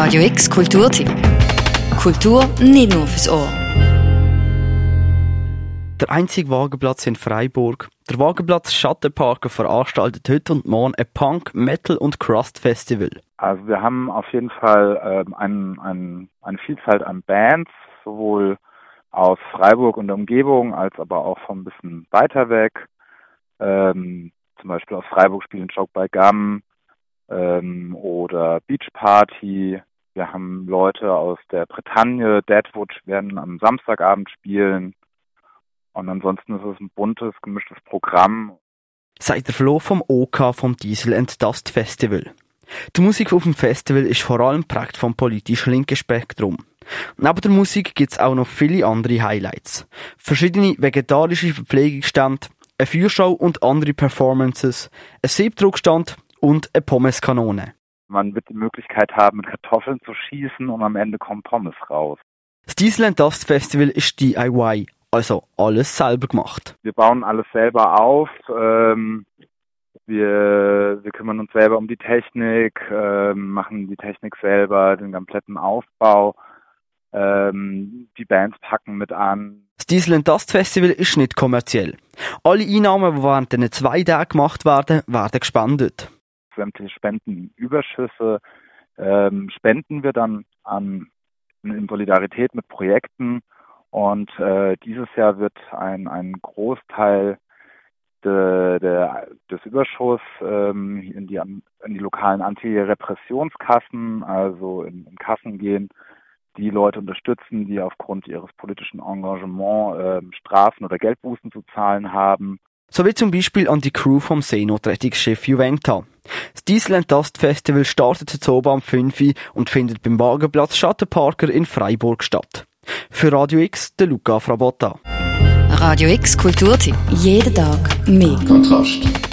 Radio X Kulturtipp. Kultur nicht nur fürs Ohr. Der einzige Wagenplatz in Freiburg. Der Wagenplatz Schattenparker veranstaltet heute und morgen ein Punk, Metal und Crust Festival. Also wir haben auf jeden Fall ähm, ein, ein, eine Vielfalt an Bands, sowohl aus Freiburg und der Umgebung, als aber auch von ein bisschen weiter weg. Ähm, zum Beispiel aus Freiburg spielen Joke by Gum ähm, oder Beach Party. Wir haben Leute aus der Bretagne, Deadwood werden am Samstagabend spielen. Und ansonsten ist es ein buntes, gemischtes Programm. Seit der Flo vom OK vom Diesel and Dust Festival. Die Musik auf dem Festival ist vor allem prägt vom politisch linken Spektrum. Neben der Musik gibt's auch noch viele andere Highlights. Verschiedene vegetarische Verpflegungsstände, eine Feuershow und andere Performances, ein Siebdruckstand und eine Pommeskanone. Man wird die Möglichkeit haben, mit Kartoffeln zu schießen und am Ende kommen Pommes raus. Das Diesel Dust Festival ist DIY, also alles selber gemacht. Wir bauen alles selber auf. Ähm, wir, wir kümmern uns selber um die Technik, ähm, machen die Technik selber, den kompletten Aufbau. Ähm, die Bands packen mit an. Das Diesel and Dust Festival ist nicht kommerziell. Alle Einnahmen, die während den zwei Tagen gemacht werden, werden gespendet. Sämtliche Spendenüberschüsse ähm, spenden wir dann an in Solidarität mit Projekten und äh, dieses Jahr wird ein, ein Großteil de, de, des Überschusses ähm, in, die, in die lokalen Antirepressionskassen, also in, in Kassen gehen, die Leute unterstützen, die aufgrund ihres politischen Engagements äh, Strafen oder Geldbußen zu zahlen haben. So wie zum Beispiel an die Crew vom Seenotrettungsschiff Juventa. Das Diesel and Dust Festival startet heute oben am 5 Uhr und findet beim Wagenplatz Schattenparker in Freiburg statt. Für Radio X, der Luca Frabotta. Radio X Kulturtipp. Jeden Tag mehr. Kontrast.